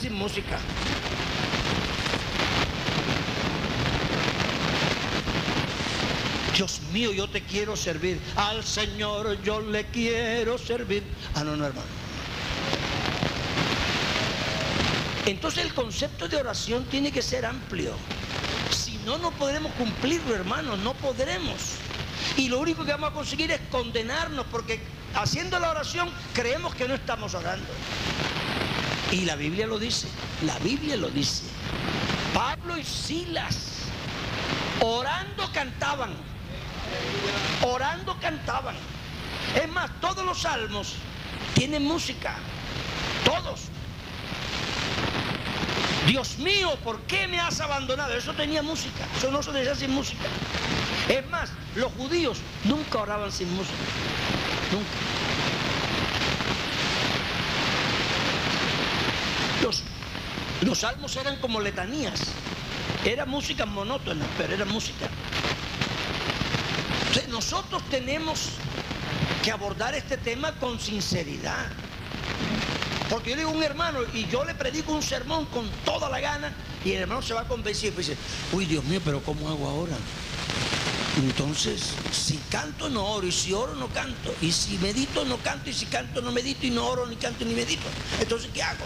Sin música. Dios mío, yo te quiero servir. Al Señor yo le quiero servir. Ah, no, no, hermano. Entonces el concepto de oración tiene que ser amplio. Si no, no podremos cumplirlo, hermano. No podremos. Y lo único que vamos a conseguir es condenarnos porque haciendo la oración creemos que no estamos orando. Y la Biblia lo dice, la Biblia lo dice. Pablo y Silas, orando cantaban, orando cantaban. Es más, todos los salmos tienen música, todos. Dios mío, ¿por qué me has abandonado? Eso tenía música, eso no se decía sin música. Es más, los judíos nunca oraban sin música, nunca. Los, salmos eran como letanías. Era música monótona, pero era música. nosotros tenemos que abordar este tema con sinceridad. Porque yo digo un hermano y yo le predico un sermón con toda la gana y el hermano se va a convencer y dice, uy Dios mío, pero ¿cómo hago ahora? Entonces, si canto no oro y si oro no canto y si medito no canto y si canto no medito y no oro ni canto ni medito. Entonces, ¿qué hago?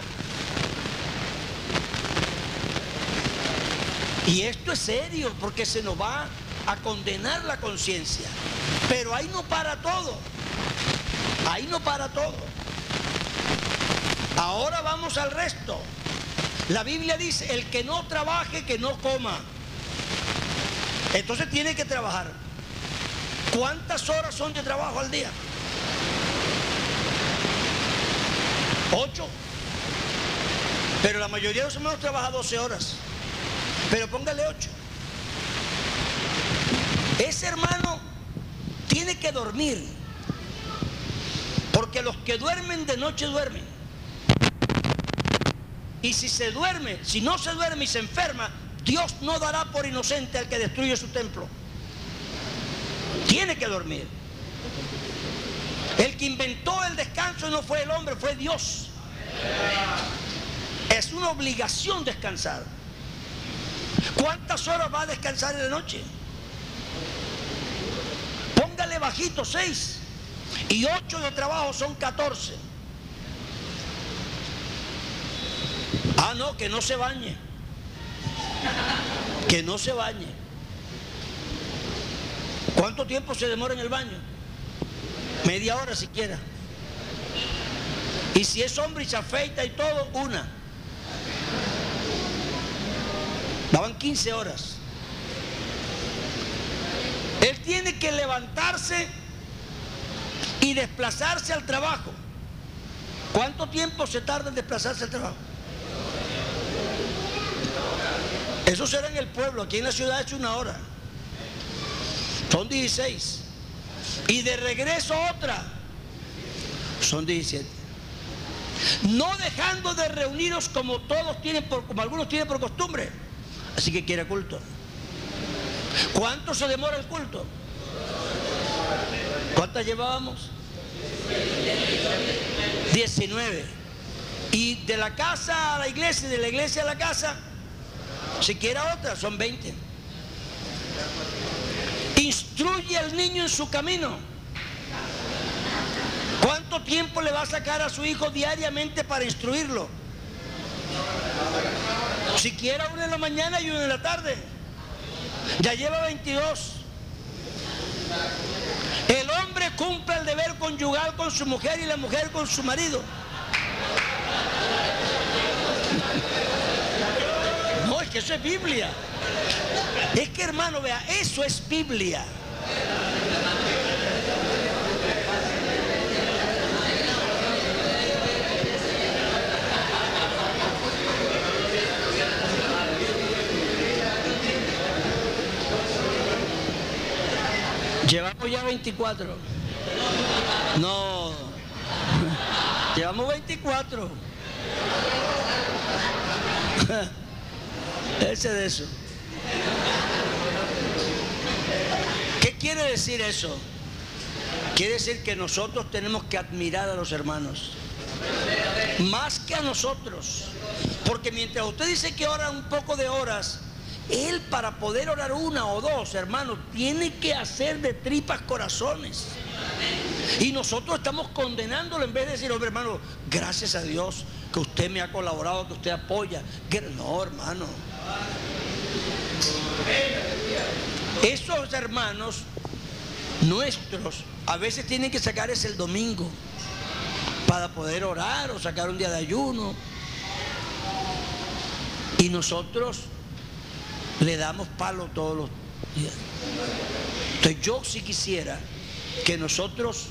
Y esto es serio porque se nos va a condenar la conciencia. Pero ahí no para todo. Ahí no para todo. Ahora vamos al resto. La Biblia dice, el que no trabaje, que no coma. Entonces tiene que trabajar. ¿Cuántas horas son de trabajo al día? Ocho. Pero la mayoría de los hermanos trabaja 12 horas. Pero póngale ocho. Ese hermano tiene que dormir. Porque los que duermen de noche duermen. Y si se duerme, si no se duerme y se enferma, Dios no dará por inocente al que destruye su templo. Tiene que dormir. El que inventó el descanso no fue el hombre, fue Dios. Es una obligación descansar. ¿Cuántas horas va a descansar en la noche? Póngale bajito, seis. Y ocho de trabajo son catorce. Ah, no, que no se bañe. Que no se bañe. ¿Cuánto tiempo se demora en el baño? Media hora siquiera. Y si es hombre y se afeita y todo, una. Daban 15 horas. Él tiene que levantarse y desplazarse al trabajo. ¿Cuánto tiempo se tarda en desplazarse al trabajo? Eso será en el pueblo, aquí en la ciudad es una hora. Son 16. Y de regreso otra. Son 17. No dejando de reunirnos como todos tienen, por, como algunos tienen por costumbre. Así que quiere culto. ¿Cuánto se demora el culto? ¿Cuántas llevábamos? 19. Y de la casa a la iglesia, de la iglesia a la casa, si quiere otra, son 20. Instruye al niño en su camino. ¿Cuánto tiempo le va a sacar a su hijo diariamente para instruirlo? Siquiera una en la mañana y una en la tarde. Ya lleva 22. El hombre cumple el deber conyugal con su mujer y la mujer con su marido. No, es que eso es Biblia. Es que hermano, vea, eso es Biblia. Llevamos ya 24. No. Llevamos 24. Ese de eso. ¿Qué quiere decir eso? Quiere decir que nosotros tenemos que admirar a los hermanos. Más que a nosotros. Porque mientras usted dice que ora un poco de horas, él para poder orar una o dos, hermanos, tiene que hacer de tripas corazones. Y nosotros estamos condenándolo en vez de decir, hombre hermano, gracias a Dios que usted me ha colaborado, que usted apoya. No, hermano. Esos hermanos nuestros a veces tienen que sacar ese el domingo para poder orar o sacar un día de ayuno. Y nosotros le damos palo todos los días. Entonces yo sí quisiera que nosotros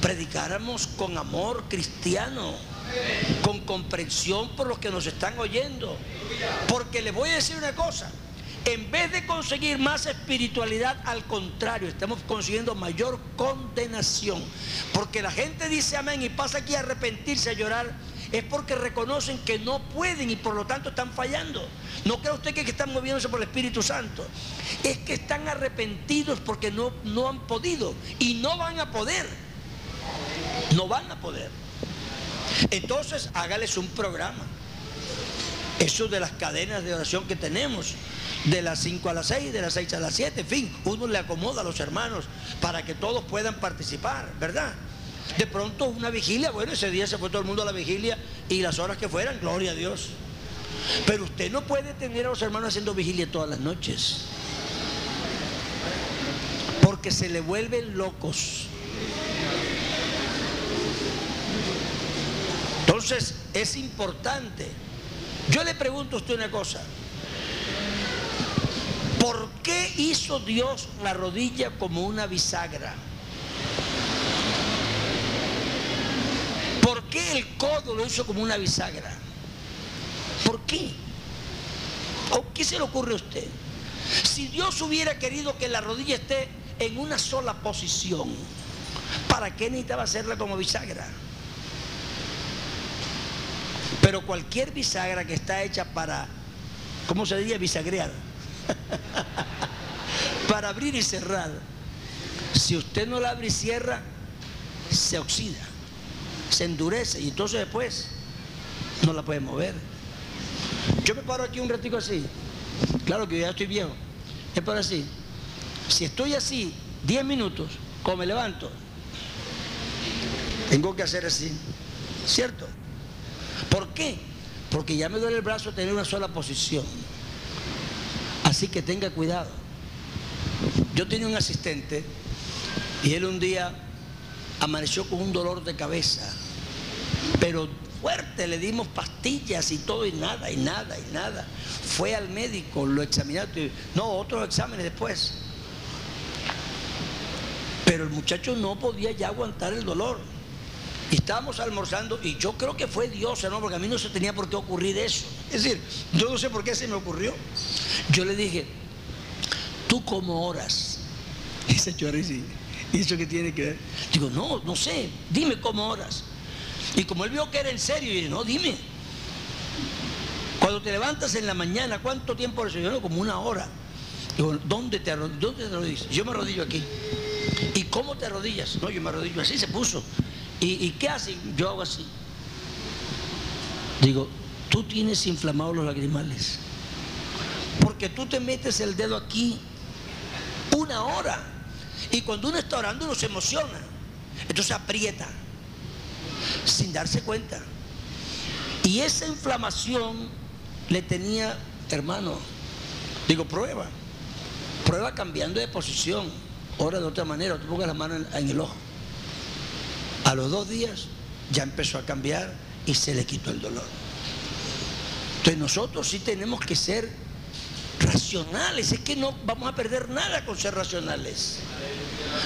predicáramos con amor cristiano, con comprensión por los que nos están oyendo. Porque les voy a decir una cosa, en vez de conseguir más espiritualidad, al contrario, estamos consiguiendo mayor condenación. Porque la gente dice amén y pasa aquí a arrepentirse, a llorar es porque reconocen que no pueden y por lo tanto están fallando. No cree usted que, están moviéndose por el Espíritu Santo. Es que están arrepentidos porque no, no han podido y no van a poder. No van a poder. Entonces hágales un programa. Eso de las cadenas de oración que tenemos, de las 5 a las 6, de las 6 a las 7, en fin, uno le acomoda a los hermanos para que todos puedan participar, ¿verdad? De pronto una vigilia, bueno, ese día se fue todo el mundo a la vigilia y las horas que fueran, gloria a Dios. Pero usted no puede tener a los hermanos haciendo vigilia todas las noches. Porque se le vuelven locos. Entonces es importante. Yo le pregunto a usted una cosa. ¿Por qué hizo Dios la rodilla como una bisagra? ¿Por qué el codo lo hizo como una bisagra? ¿Por qué? ¿O qué se le ocurre a usted? Si Dios hubiera querido que la rodilla esté en una sola posición, ¿para qué necesitaba hacerla como bisagra? Pero cualquier bisagra que está hecha para, ¿cómo se diría? Bisagrear. para abrir y cerrar. Si usted no la abre y cierra, se oxida se endurece y entonces después no la puede mover. Yo me paro aquí un ratico así. Claro que ya estoy viejo. Es por así. Si estoy así 10 minutos, como me levanto, tengo que hacer así. ¿Cierto? ¿Por qué? Porque ya me duele el brazo tener una sola posición. Así que tenga cuidado. Yo tenía un asistente y él un día amaneció con un dolor de cabeza, pero fuerte, le dimos pastillas y todo y nada, y nada, y nada. Fue al médico, lo examinaron, no, otros exámenes después. Pero el muchacho no podía ya aguantar el dolor. Estábamos almorzando y yo creo que fue Dios, ¿no? Porque a mí no se tenía por qué ocurrir eso. Es decir, yo no sé por qué se me ocurrió. Yo le dije, ¿tú cómo oras? Ese chorri ¿Y eso qué tiene que ver? Digo, no, no sé, dime cómo oras. Y como él vio que era en serio, y dije, no, dime. Cuando te levantas en la mañana, ¿cuánto tiempo oras? Yo no, como una hora. Digo, ¿dónde te, ¿dónde te arrodillas? Yo me arrodillo aquí. ¿Y cómo te arrodillas? No, yo me arrodillo así, se puso. ¿Y, qué hace? Yo hago así. Digo, tú tienes inflamados los lagrimales. Porque tú te metes el dedo aquí una hora y cuando uno está orando uno se emociona. Entonces aprieta sin darse cuenta. Y esa inflamación le tenía, hermano, digo, prueba. Prueba cambiando de posición. Ora de otra manera, tú pongas la mano en, el ojo. A los dos días ya empezó a cambiar y se le quitó el dolor. Entonces nosotros sí tenemos que ser racionales. Es que no vamos a perder nada con ser racionales.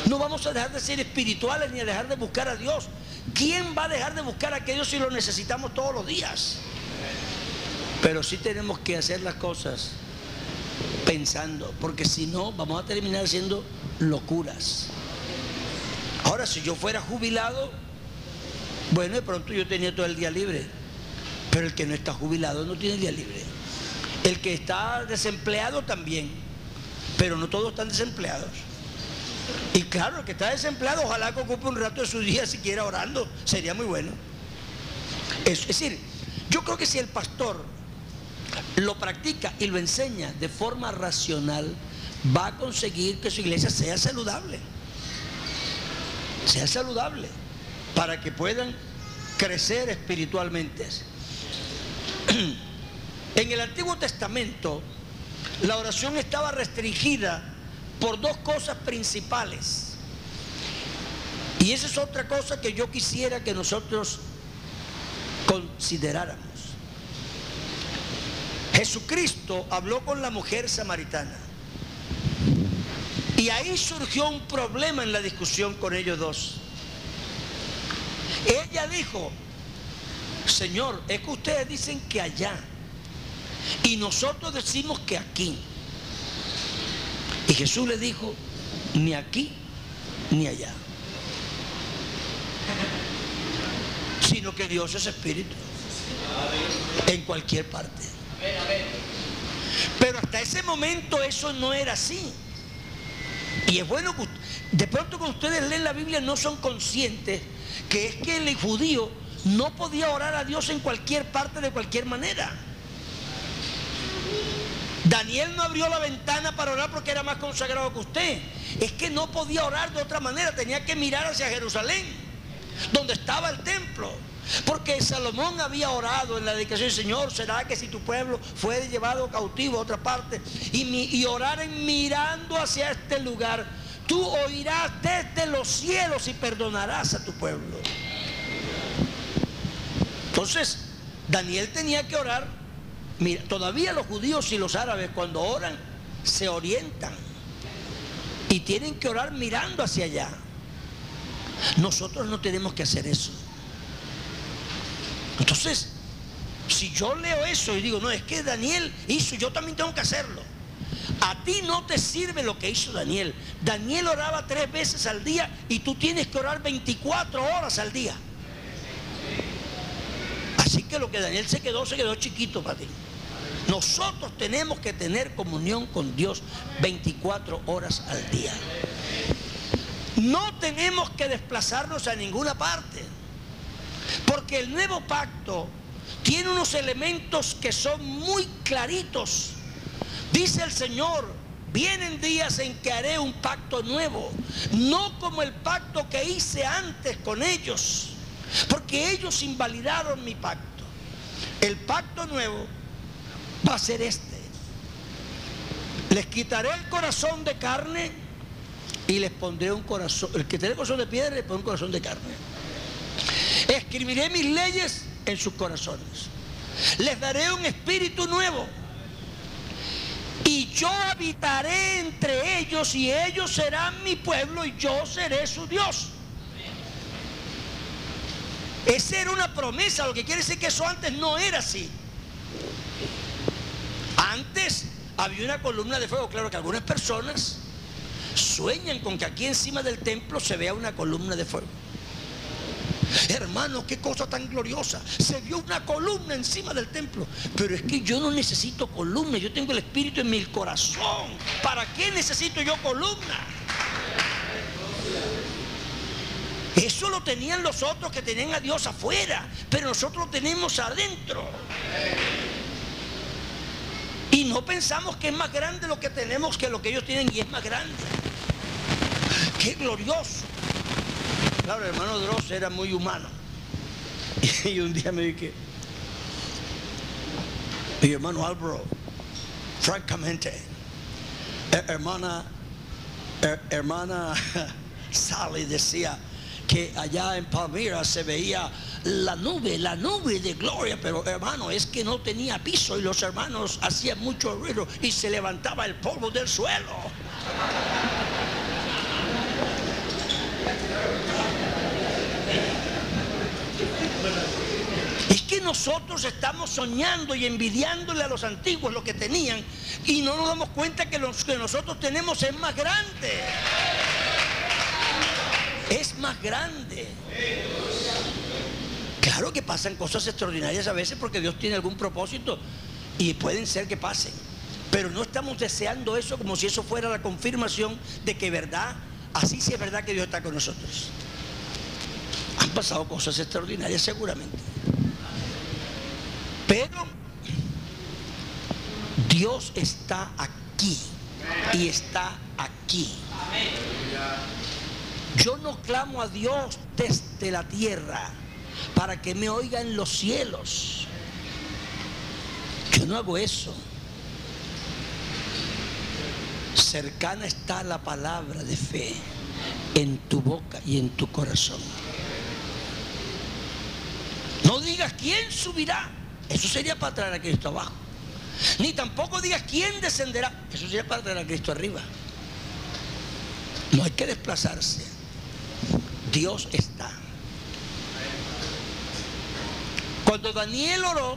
No vamos a dejar de ser espirituales ni a dejar de buscar a Dios. ¿Quién va a dejar de buscar a Dios si lo necesitamos todos los días? Pero sí tenemos que hacer las cosas pensando, porque si no, vamos a terminar siendo locuras. Ahora, si yo fuera jubilado, bueno, de pronto yo tenía todo el día libre. Pero el que no está jubilado no tiene día libre. El que está desempleado también. Pero no todos están desempleados. Y claro, el que está desempleado, ojalá que ocupe un rato de su día siquiera orando. Sería muy bueno. Es, decir, yo creo que si el pastor lo practica y lo enseña de forma racional, va a conseguir que su iglesia sea saludable. Sea saludable. Para que puedan crecer espiritualmente. En el Antiguo Testamento, la oración estaba restringida por dos cosas principales. Y esa es otra cosa que yo quisiera que nosotros consideráramos. Jesucristo habló con la mujer samaritana. Y ahí surgió un problema en la discusión con ellos dos. Ella dijo, Señor, es que ustedes dicen que allá. Y nosotros decimos que aquí. Y Jesús le dijo, ni aquí ni allá. Sino que Dios es espíritu. En cualquier parte. Pero hasta ese momento eso no era así. Y es bueno que de pronto cuando ustedes leen la Biblia no son conscientes que es que el judío no podía orar a Dios en cualquier parte de cualquier manera. Daniel no abrió la ventana para orar porque era más consagrado que usted. Es que no podía orar de otra manera, tenía que mirar hacia Jerusalén, donde estaba el templo. Porque Salomón había orado en la dedicación, Señor, ¿será que si tu pueblo fue llevado cautivo a otra parte y, y orar en mirando hacia este lugar, tú oirás desde los cielos y perdonarás a tu pueblo? Entonces, Daniel tenía que orar. Mira, todavía los judíos y los árabes cuando oran se orientan y tienen que orar mirando hacia allá. Nosotros no tenemos que hacer eso. Entonces, si yo leo eso y digo, no, es que Daniel hizo, yo también tengo que hacerlo. A ti no te sirve lo que hizo Daniel. Daniel oraba tres veces al día y tú tienes que orar 24 horas al día. Así que lo que Daniel se quedó, se quedó chiquito para ti. Nosotros tenemos que tener comunión con Dios 24 horas al día. No tenemos que desplazarnos a ninguna parte. Porque el nuevo pacto tiene unos elementos que son muy claritos. Dice el Señor, vienen días en que haré un pacto nuevo, no como el pacto que hice antes con ellos porque ellos invalidaron mi pacto. El pacto nuevo va a ser este. Les quitaré el corazón de carne y les pondré un corazón. El que tiene corazón de piedra le pondré un corazón de carne. Escribiré mis leyes en sus corazones. Les daré un espíritu nuevo. Y yo habitaré entre ellos y ellos serán mi pueblo y yo seré su Dios. Esa era una promesa, lo que quiere decir que eso antes no era así. Antes había una columna de fuego, claro que algunas personas sueñan con que aquí encima del templo se vea una columna de fuego. Hermano, qué cosa tan gloriosa. Se vio una columna encima del templo. Pero es que yo no necesito columna. Yo tengo el Espíritu en mi corazón. ¿Para qué necesito yo columna? Eso lo tenían los otros que tenían a Dios afuera, pero nosotros lo tenemos adentro. Y no pensamos que es más grande lo que tenemos que lo que ellos tienen y es más grande. Qué glorioso. Claro, el hermano Dross era muy humano. Y un día me dije, mi hermano Álvaro, francamente, hermana, hermana Sally decía, que allá en Palmira se veía la nube, la nube de gloria, pero hermano, es que no tenía piso y los hermanos hacían mucho ruido y se levantaba el polvo del suelo. Es que nosotros estamos soñando y envidiándole a los antiguos lo que tenían y no nos damos cuenta que lo que nosotros tenemos es más grande. es más grande. Claro que pasan cosas extraordinarias a veces porque Dios tiene algún propósito y pueden ser que pasen. Pero no estamos deseando eso como si eso fuera la confirmación de que verdad, así sí es verdad que Dios está con nosotros. Han pasado cosas extraordinarias seguramente. Pero Dios está aquí y está aquí. Yo no clamo a Dios desde la tierra para que me oiga en los cielos. Yo no hago eso. Cercana está la palabra de fe en tu boca y en tu corazón. No digas quién subirá. Eso sería para traer a Cristo abajo. Ni tampoco digas quién descenderá. Eso sería para traer a Cristo arriba. No hay que desplazarse. Dios está. Cuando Daniel oró,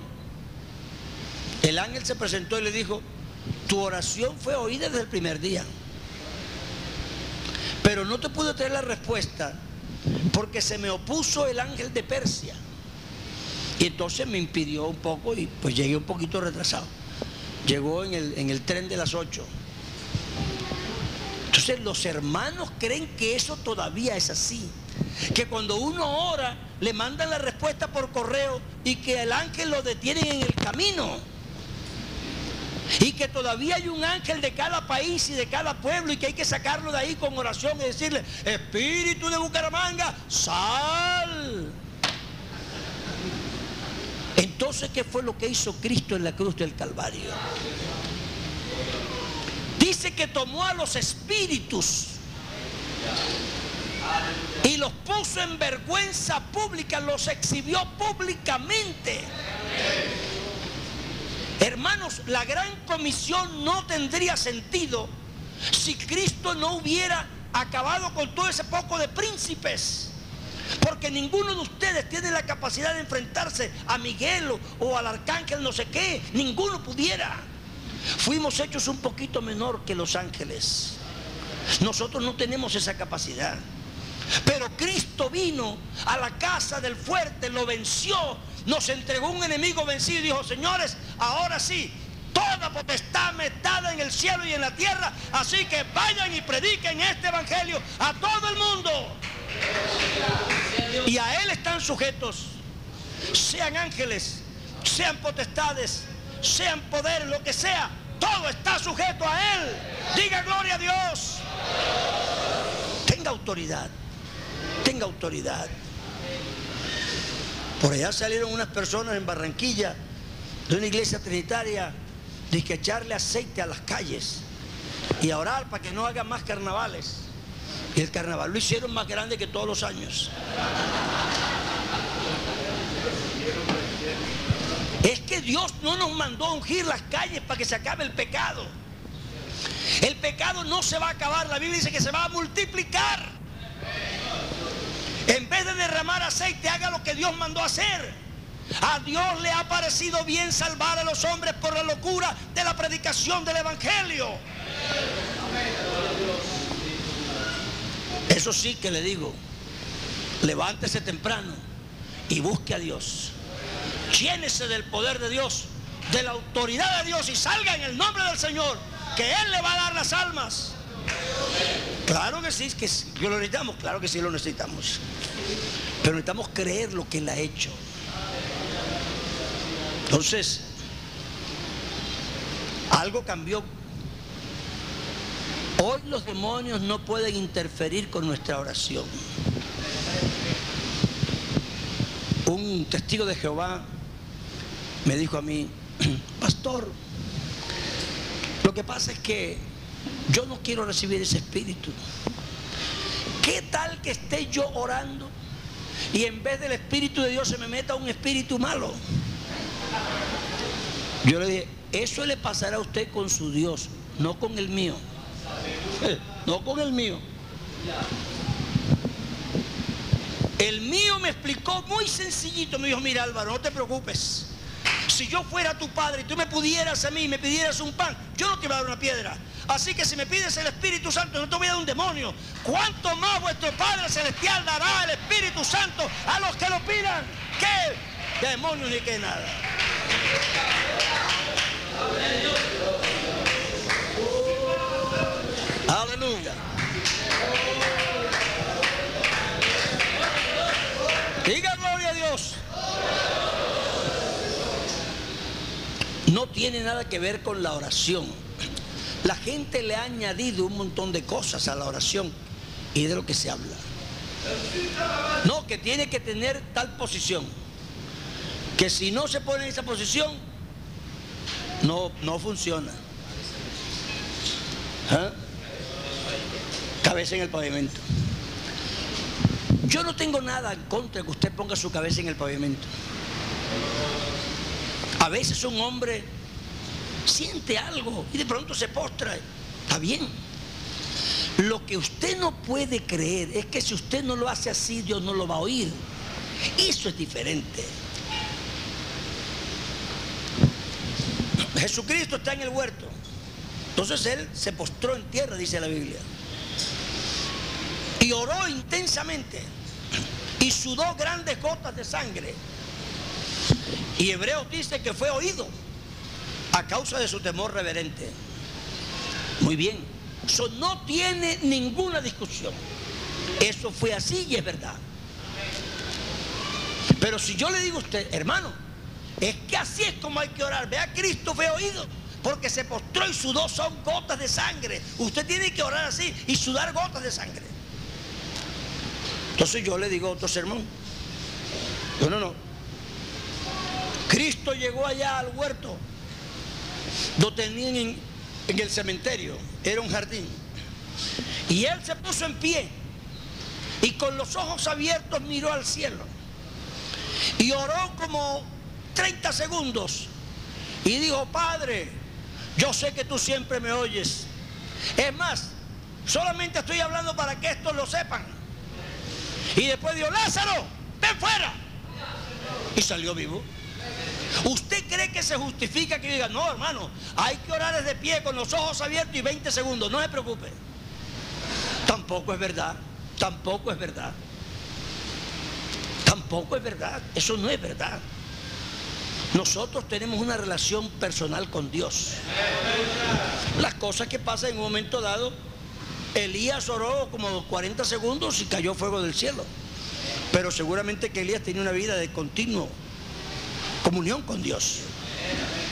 el ángel se presentó y le dijo, tu oración fue oída desde el primer día. Pero no te pude traer la respuesta porque se me opuso el ángel de Persia. Y entonces me impidió un poco y pues llegué un poquito retrasado. Llegó en el, en el tren de las 8. Entonces los hermanos creen que eso todavía es así. Que cuando uno ora, le mandan la respuesta por correo y que el ángel lo detiene en el camino. Y que todavía hay un ángel de cada país y de cada pueblo y que hay que sacarlo de ahí con oración y decirle, Espíritu de Bucaramanga, sal. Entonces, ¿qué fue lo que hizo Cristo en la cruz del Calvario? Dice que tomó a los espíritus y los puso en vergüenza pública, los exhibió públicamente. Hermanos, la gran comisión no tendría sentido si Cristo no hubiera acabado con todo ese poco de príncipes. Porque ninguno de ustedes tiene la capacidad de enfrentarse a Miguel o, al arcángel no sé qué. Ninguno pudiera. Fuimos hechos un poquito menor que los ángeles. Nosotros no tenemos esa capacidad. Pero Cristo vino a la casa del fuerte, lo venció, nos entregó un enemigo vencido y dijo, señores, ahora sí, toda potestad metada en el cielo y en la tierra, así que vayan y prediquen este evangelio a todo el mundo. Y a Él están sujetos, sean ángeles, sean potestades, sean poderes, lo que sea, todo está sujeto a Él. Diga gloria a Dios. Tenga autoridad tenga autoridad. Por allá salieron unas personas en Barranquilla de una iglesia trinitaria de que echarle aceite a las calles y orar para que no hagan más carnavales. Y el carnaval lo hicieron más grande que todos los años. Es que Dios no nos mandó a ungir las calles para que se acabe el pecado. El pecado no se va a acabar, la Biblia dice que se va a multiplicar. En vez de derramar aceite, haga lo que Dios mandó hacer. A Dios le ha parecido bien salvar a los hombres por la locura de la predicación del Evangelio. Eso sí que le digo, levántese temprano y busque a Dios. Llénese del poder de Dios, de la autoridad de Dios y salga en el nombre del Señor, que Él le va a dar las almas. Claro que sí, que lo necesitamos, claro que sí lo necesitamos. Pero necesitamos creer lo que Él ha hecho. Entonces, algo cambió. Hoy los demonios no pueden interferir con nuestra oración. Un testigo de Jehová me dijo a mí, pastor, lo que pasa es que yo no quiero recibir ese espíritu. ¿Qué tal que esté yo orando y en vez del espíritu de Dios se me meta un espíritu malo? Yo le dije, eso le pasará a usted con su Dios, no con el mío. No con el mío. El mío me explicó muy sencillito, me dijo, mira Álvaro, no te preocupes. Si yo fuera tu padre y tú me pudieras a mí y me pidieras un pan, yo no te iba a dar una piedra. Así que si me pides el Espíritu Santo, no te voy a dar un demonio. ¿Cuánto más vuestro Padre Celestial dará el Espíritu Santo a los que lo pidan? ¿Qué demonio ni qué nada? Aleluya. Diga gloria a Dios. No tiene nada que ver con la oración. La gente le ha añadido un montón de cosas a la oración y de lo que se habla. No, que tiene que tener tal posición. Que si no se pone en esa posición, no, no funciona. ¿Ah? Cabeza en el pavimento. Yo no tengo nada en contra que usted ponga su cabeza en el pavimento. A veces un hombre siente algo y de pronto se postra. Está bien. Lo que usted no puede creer es que si usted no lo hace así, Dios no lo va a oír. Eso es diferente. Jesucristo está en el huerto. Entonces él se postró en tierra, dice la Biblia. Y oró intensamente. Y sudó grandes gotas de sangre. Y Hebreos dice que fue oído a causa de su temor reverente. Muy bien. Eso no tiene ninguna discusión. Eso fue así y es verdad. Pero si yo le digo a usted, hermano, es que así es como hay que orar. Vea, Cristo fue oído porque se postró y sudó son gotas de sangre. Usted tiene que orar así y sudar gotas de sangre. Entonces yo le digo otro sermón. No, no, no. Cristo llegó allá al huerto, lo tenían en, el cementerio, era un jardín. Y él se puso en pie y con los ojos abiertos miró al cielo. Y oró como 30 segundos y dijo, Padre, yo sé que tú siempre me oyes. Es más, solamente estoy hablando para que estos lo sepan. Y después dijo, Lázaro, ven fuera. Y salió vivo. ¿Usted cree que se justifica que diga, no, hermano, hay que orar desde pie con los ojos abiertos y 20 segundos? No se preocupe. Tampoco es verdad. Tampoco es verdad. Tampoco es verdad. Eso no es verdad. Nosotros tenemos una relación personal con Dios. Las cosas que pasan en un momento dado, Elías oró como 40 segundos y cayó fuego del cielo. Pero seguramente que Elías tenía una vida de continuo comunión con Dios.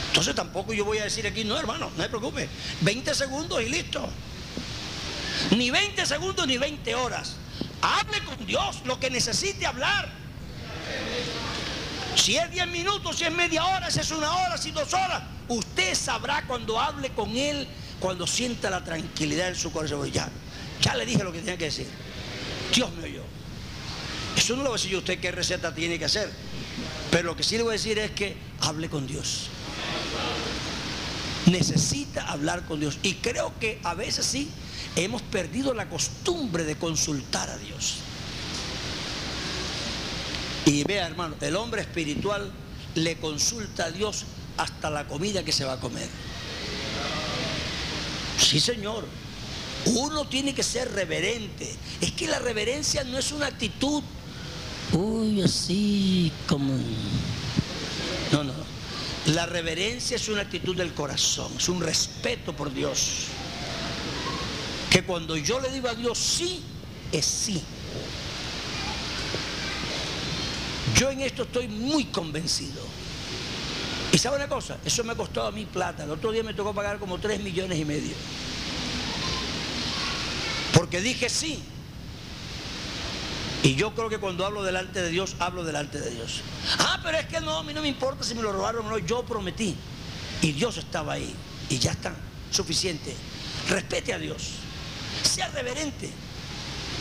Entonces tampoco yo voy a decir aquí, no hermano, no se preocupe, 20 segundos y listo. Ni 20 segundos ni 20 horas. Hable con Dios lo que necesite hablar. Si es 10 minutos, si es media hora, si es una hora, si dos horas, usted sabrá cuando hable con Él, cuando sienta la tranquilidad en su corazón. Ya, ya le dije lo que tenía que decir. Dios me oyó. Eso no lo voy a decir yo a usted qué receta tiene que hacer. Pero lo que sí le voy a decir es que hable con Dios. Necesita hablar con Dios. Y creo que a veces sí hemos perdido la costumbre de consultar a Dios. Y vea, hermano, el hombre espiritual le consulta a Dios hasta la comida que se va a comer. Sí, Señor. Uno tiene que ser reverente. Es que la reverencia no es una actitud, uy, así como... No, no. La reverencia es una actitud del corazón, es un respeto por Dios. Que cuando yo le digo a Dios sí, es sí. Yo en esto estoy muy convencido. Y sabe una cosa, eso me ha costado a mí plata. El otro día me tocó pagar como 3 millones y medio. Porque dije sí. Y yo creo que cuando hablo delante de Dios, hablo delante de Dios. Ah, pero es que no, a mí no me importa si me lo robaron o no, yo prometí. Y Dios estaba ahí. Y ya está, suficiente. Respete a Dios. Sea reverente.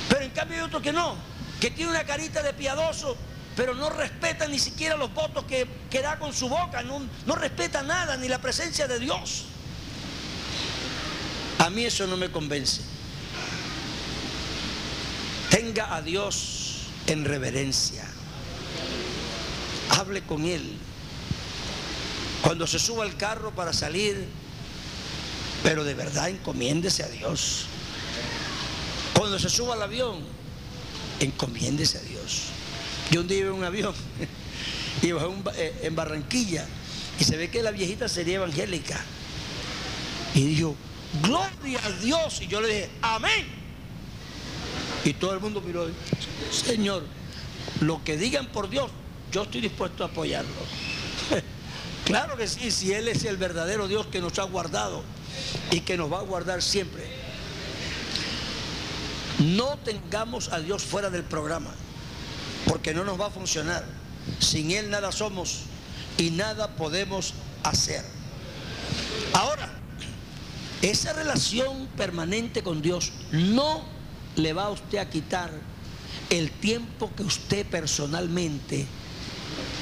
Pero en cambio hay otro que no, que tiene una carita de piadoso, pero no respeta ni siquiera los votos que, que da con su boca, no, no respeta nada, ni la presencia de Dios. A mí eso no me convence. Tenga a Dios en reverencia. Hable con Él. Cuando se suba al carro para salir, Pero de verdad encomiéndese a Dios. Cuando se suba al avión, encomiéndese a Dios. Yo un día iba en un avión bajé eh, en Barranquilla y se ve que la viejita sería evangélica. Y dijo, gloria a Dios. Y yo le dije, amén. Y todo el mundo miró, Señor, lo que digan por Dios, yo estoy dispuesto a apoyarlo. claro que sí, si Él es el verdadero Dios que nos ha guardado y que nos va a guardar siempre. No tengamos a Dios fuera del programa, porque no nos va a funcionar. Sin Él nada somos y nada podemos hacer. Ahora, esa relación permanente con Dios no le va a usted a quitar el tiempo que usted personalmente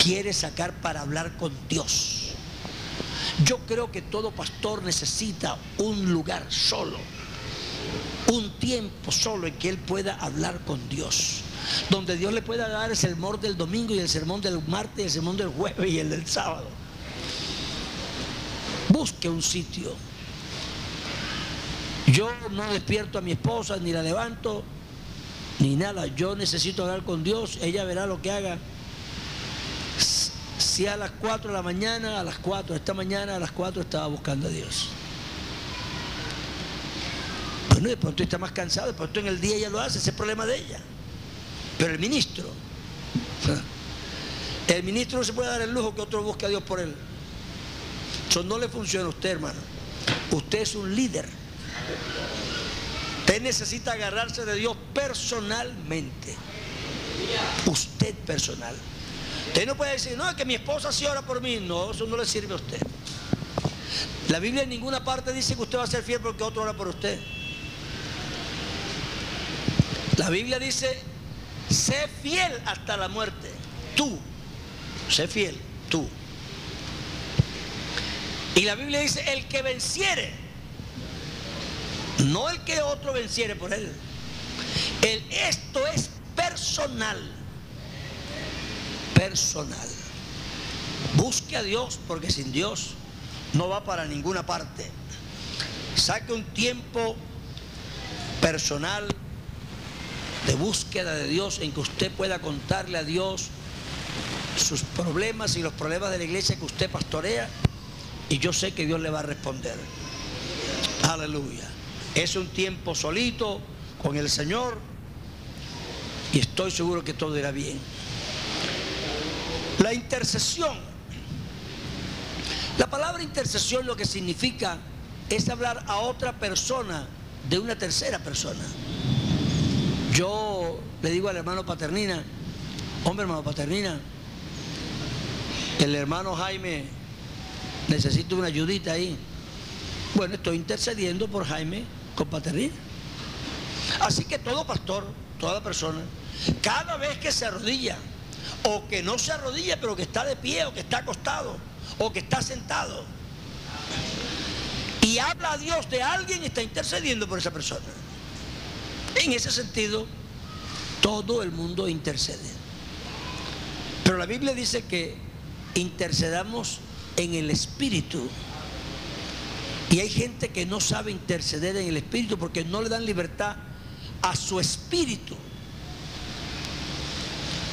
quiere sacar para hablar con Dios. Yo creo que todo pastor necesita un lugar solo, un tiempo solo en que él pueda hablar con Dios, donde Dios le pueda dar el sermón del domingo y el sermón del martes, el sermón del jueves y el del sábado. Busque un sitio yo no despierto a mi esposa, ni la levanto, ni nada. Yo necesito hablar con Dios, ella verá lo que haga. Si a las 4 de la mañana, a las 4, esta mañana a las 4 estaba buscando a Dios. Bueno, de pronto está más cansado, de pronto en el día ella lo hace, ese es el problema de ella. Pero el ministro, el ministro no se puede dar el lujo que otro busque a Dios por él. Eso no le funciona a usted, hermano. Usted es un líder. Usted necesita agarrarse de Dios personalmente. Usted personal. Usted no puede decir, no, es que mi esposa sí ora por mí. No, eso no le sirve a usted. La Biblia en ninguna parte dice que usted va a ser fiel porque otro ora por usted. La Biblia dice, sé fiel hasta la muerte. Tú, sé fiel, tú. Y la Biblia dice, el que venciere, no el que otro venciere por él. El, esto es personal. Personal. Busque a Dios porque sin Dios no va para ninguna parte. Saque un tiempo personal de búsqueda de Dios en que usted pueda contarle a Dios sus problemas y los problemas de la iglesia que usted pastorea y yo sé que Dios le va a responder. Aleluya. Es un tiempo solito con el Señor y estoy seguro que todo irá bien. La intercesión. La palabra intercesión lo que significa es hablar a otra persona de una tercera persona. Yo le digo al hermano Paternina, hombre hermano Paternina, el hermano Jaime necesita una ayudita ahí. Bueno, estoy intercediendo por Jaime Así que todo pastor, toda persona, cada vez que se arrodilla, o que no se arrodilla, pero que está de pie, o que está acostado, o que está sentado, y habla a Dios de alguien, está intercediendo por esa persona. En ese sentido, todo el mundo intercede. Pero la Biblia dice que intercedamos en el Espíritu. Y hay gente que no sabe interceder en el espíritu porque no le dan libertad a su espíritu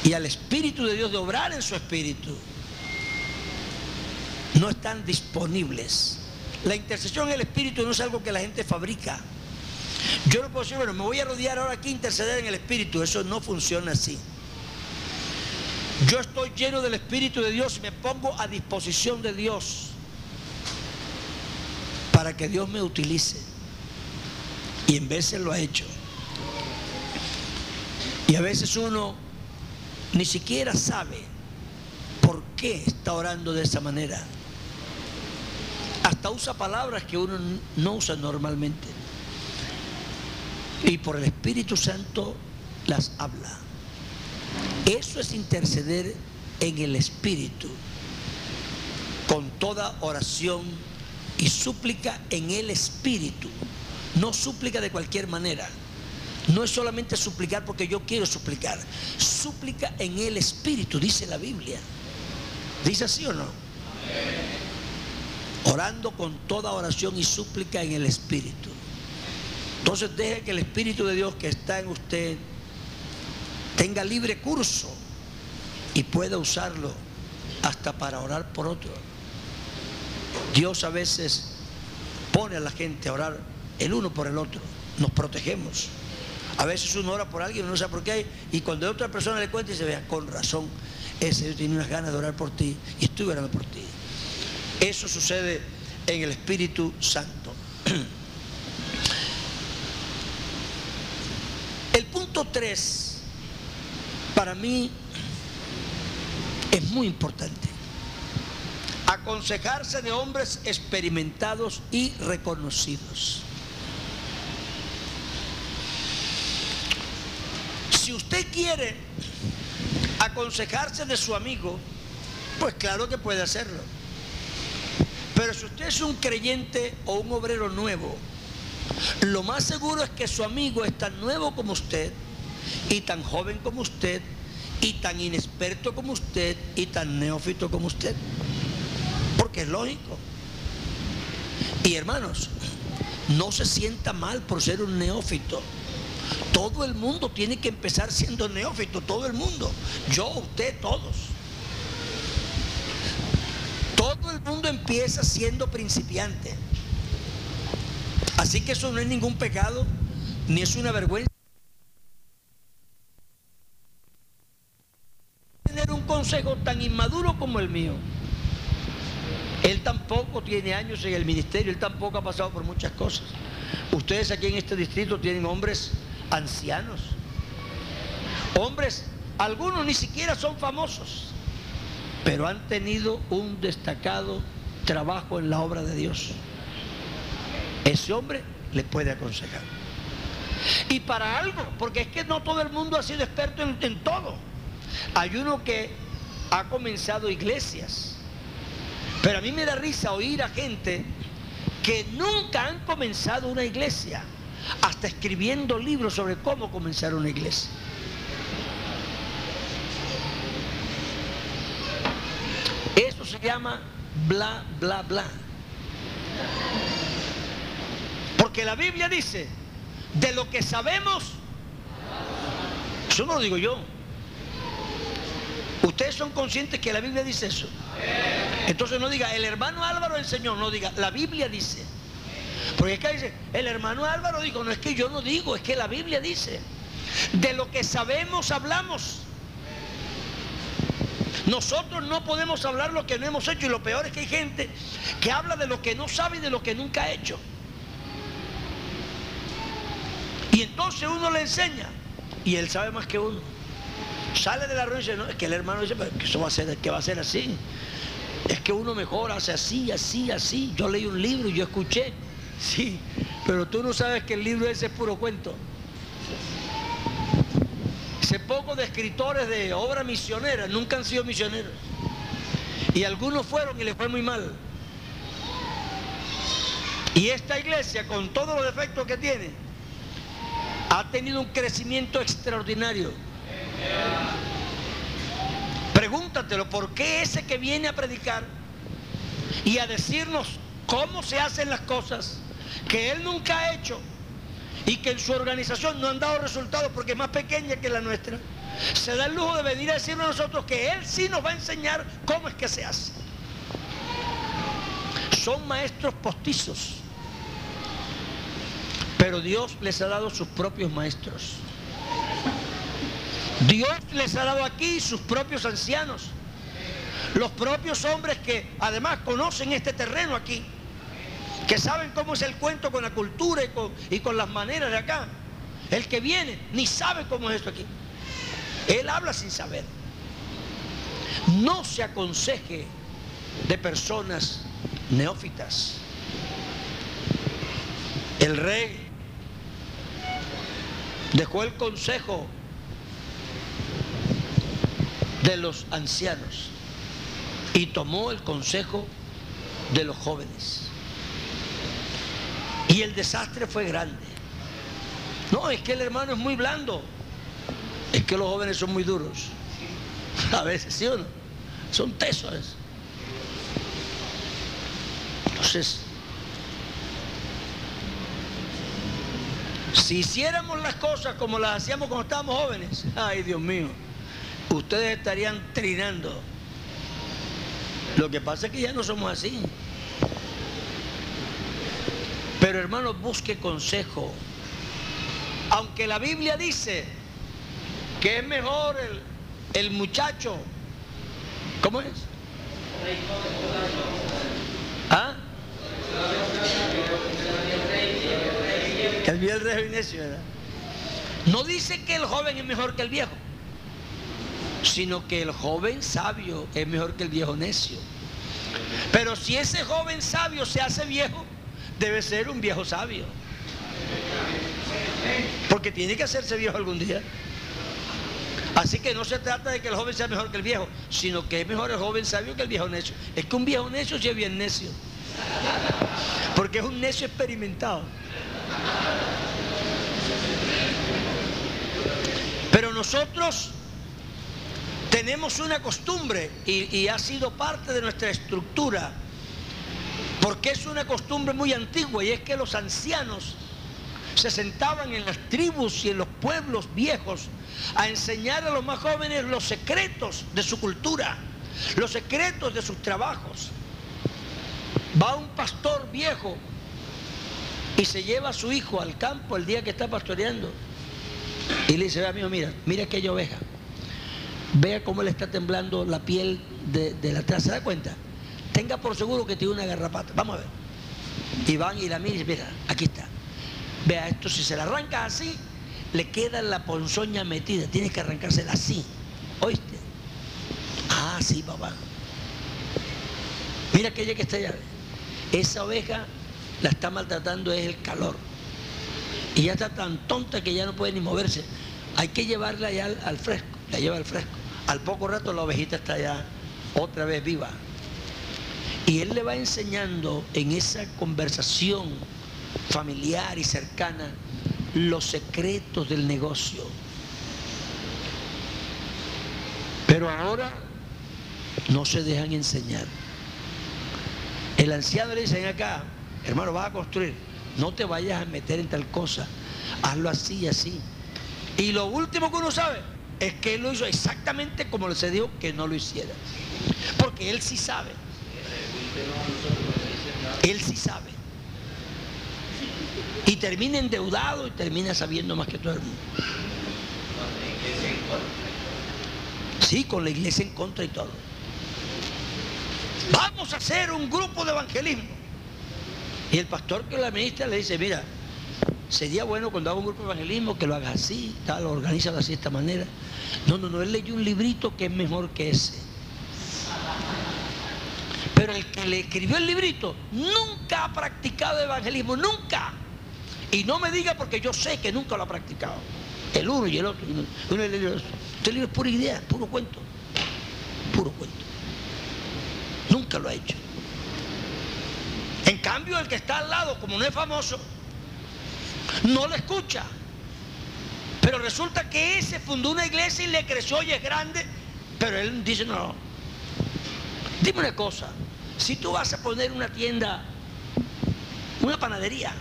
y al espíritu de Dios de obrar en su espíritu. No están disponibles. La intercesión en el espíritu no es algo que la gente fabrica. Yo no puedo decir, bueno, me voy a rodear ahora aquí interceder en el espíritu. Eso no funciona así. Yo estoy lleno del espíritu de Dios y me pongo a disposición de Dios para que Dios me utilice. Y en veces lo ha hecho. Y a veces uno ni siquiera sabe por qué está orando de esa manera. Hasta usa palabras que uno no usa normalmente. Y por el Espíritu Santo las habla. Eso es interceder en el Espíritu con toda oración y súplica en el Espíritu, no súplica de cualquier manera. No es solamente suplicar porque yo quiero suplicar, súplica en el Espíritu, dice la Biblia. ¿Dice así o no? orando con toda oración y súplica en el Espíritu. Entonces deje que el Espíritu de Dios que está en usted tenga libre curso y pueda usarlo hasta para orar por otro. Dios a veces pone a la gente a orar el uno por el otro. Nos protegemos. A veces uno ora por alguien, no sabe por qué, y cuando otra persona le cuenta y se vea, con razón, ese Dios tiene unas ganas de orar por ti y estoy orando por ti. Eso sucede en el Espíritu Santo. El punto 3, para mí, es muy importante. Aconsejarse de hombres experimentados y reconocidos. Si usted quiere aconsejarse de su amigo, pues claro que puede hacerlo. Pero si usted es un creyente o un obrero nuevo, lo más seguro es que su amigo es tan nuevo como usted y tan joven como usted y tan inexperto como usted y tan neófito como usted. Es lógico. Y hermanos, no se sienta mal por ser un neófito. Todo el mundo tiene que empezar siendo neófito, todo el mundo. Yo, usted, todos. Todo el mundo empieza siendo principiante. Así que eso no es ningún pecado, ni es una vergüenza. Tener un consejo tan inmaduro como el mío. Tampoco tiene años en el ministerio, él tampoco ha pasado por muchas cosas. Ustedes aquí en este distrito tienen hombres ancianos, hombres, algunos ni siquiera son famosos, pero han tenido un destacado trabajo en la obra de Dios. Ese hombre le puede aconsejar. Y para algo, porque es que no todo el mundo ha sido experto en, en todo. Hay uno que ha comenzado iglesias, pero a mí me da risa oír a gente que nunca han comenzado una iglesia, hasta escribiendo libros sobre cómo comenzar una iglesia. Eso se llama bla, bla, bla. Porque la Biblia dice, de lo que sabemos, eso no lo digo yo. Ustedes son conscientes que la Biblia dice eso. Entonces no diga, el hermano Álvaro enseñó, no diga, la Biblia dice. Porque es que dice, el hermano Álvaro dijo, no es que yo no digo, es que la Biblia dice. De lo que sabemos hablamos. Nosotros no podemos hablar lo que no hemos hecho y lo peor es que hay gente que habla de lo que no sabe y de lo que nunca ha hecho. Y entonces uno le enseña y él sabe más que uno. Sale de la rueda y dice, no, es que el hermano dice, pero que eso va a ser, que va a ser así. Es que uno mejor hace así, así, así. Yo leí un libro y yo escuché. Sí, pero tú no sabes que el libro ese es puro cuento. Ese poco de escritores de obra misionera nunca han sido misioneros. Y algunos fueron y les fue muy mal. Y esta iglesia, con todos los defectos que tiene, ha tenido un crecimiento extraordinario. Pregúntatelo, ¿por qué ese que viene a predicar y a decirnos cómo se hacen las cosas que él nunca ha hecho y que en su organización no han dado resultados porque es más pequeña que la nuestra, se da el lujo de venir a decirnos a nosotros que él sí nos va a enseñar cómo es que se hace? Son maestros postizos, pero Dios les ha dado sus propios maestros. Dios les ha dado aquí sus propios ancianos, los propios hombres que además conocen este terreno aquí, que saben cómo es el cuento con la cultura y con, y con las maneras de acá. El que viene ni sabe cómo es esto aquí. Él habla sin saber. No se aconseje de personas neófitas. El rey dejó el consejo de los ancianos y tomó el consejo de los jóvenes. Y el desastre fue grande. No, es que el hermano es muy blando. Es que los jóvenes son muy duros. A veces, ¿sí o no? Son tesos. Entonces, si hiciéramos las cosas como las hacíamos cuando estábamos jóvenes, ay Dios mío, ustedes estarían trinando. Lo que pasa es que ya no somos así. Pero hermano, busque consejo. Aunque la Biblia dice que es mejor el, el muchacho, ¿cómo es? ¿Ah? Que el viejo rey necio, ¿verdad? No dice que el joven es mejor que el viejo, sino que el joven sabio es mejor que el viejo necio. Pero si ese joven sabio se hace viejo, debe ser un viejo sabio. Porque tiene que hacerse viejo algún día. Así que no se trata de que el joven sea mejor que el viejo, sino que es mejor el joven sabio que el viejo necio. Es que un viejo necio sí es bien necio. Porque es un necio experimentado. Pero nosotros tenemos una costumbre y, ha sido parte de nuestra estructura, porque es una costumbre muy antigua y es que los ancianos se sentaban en las tribus y en los pueblos viejos a enseñar a los más jóvenes los secretos de su cultura, los secretos de sus trabajos. Va un pastor viejo y se lleva a su hijo al campo el día que está pastoreando y le dice, amigo, mira, mira aquella oveja. Vea cómo le está temblando la piel de, de la traza. ¿Se da cuenta? Tenga por seguro que tiene una garrapata. Vamos a ver. Y van y la miran y mira, aquí está. Vea esto, si se la arranca así, le queda la ponzoña metida. Tienes que arrancársela así. ¿Oíste? Ah, sí, papá. Mira aquella que está allá. Esa oveja la está maltratando es el calor. Y ya está tan tonta que ya no puede ni moverse. Hay que llevarla ya al fresco. La lleva al fresco. Al poco rato la ovejita está ya otra vez viva. Y él le va enseñando en esa conversación familiar y cercana los secretos del negocio. Pero ahora no se dejan enseñar. El anciano le dice, ven acá, hermano, vas a construir, no te vayas a meter en tal cosa, hazlo así y así. Y lo último que uno sabe es que él lo hizo exactamente como se dijo que no lo hiciera. Porque él sí sabe. Él sí sabe. Y termina endeudado y termina sabiendo más que todo el mundo. Sí, con la iglesia en contra y todo. Vamos a hacer un grupo de evangelismo. Y el pastor que la ministra le dice, mira, sería bueno cuando haga un grupo de evangelismo que lo hagas así, tal, lo organizas así de esta manera. No, no, no, él leyó un librito que es mejor que ese. Pero el que le escribió el librito nunca ha practicado evangelismo, nunca. Y no me diga porque yo sé que nunca lo ha practicado. El uno y el otro. Uno y el otro. Este libro es pura idea, puro cuento. Puro cuento. Nunca lo ha hecho. En cambio, el que está al lado, como no es famoso, no lo escucha. Pero resulta que ese fundó una iglesia y le creció y es grande. Pero él dice, no, dime una cosa. Si tú vas a poner una tienda, una panadería,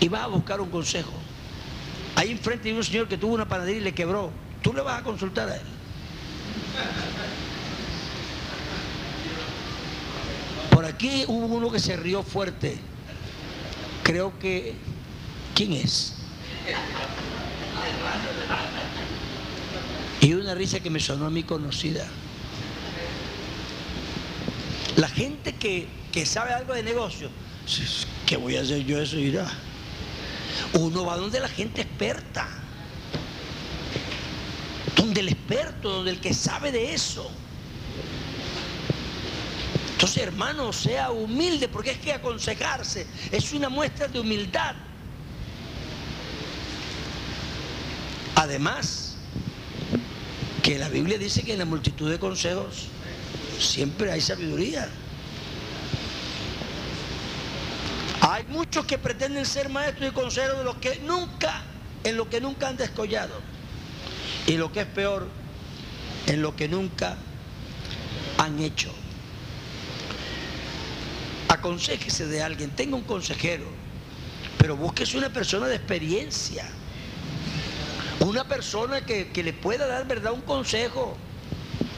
y vas a buscar un consejo, ahí enfrente hay un señor que tuvo una panadería y le quebró, tú le vas a consultar a él. Por aquí hubo uno que se rió fuerte. Creo que... ¿Quién es? Y una risa que me sonó a mí conocida. La gente que, que sabe algo de negocio, ¿qué voy a hacer yo eso? Irá. Uno va donde la gente experta. Donde el experto, donde el que sabe de eso. Entonces, hermano, sea humilde, porque es que aconsejarse es una muestra de humildad. Además, que la Biblia dice que en la multitud de consejos siempre hay sabiduría. Hay muchos que pretenden ser maestros y consejeros de los que nunca, en lo que nunca han descollado. Y lo que es peor, en lo que nunca han hecho. aconsejese de alguien, tenga un consejero, pero búsquese una persona de experiencia, una persona que, que le pueda dar, ¿verdad?, un consejo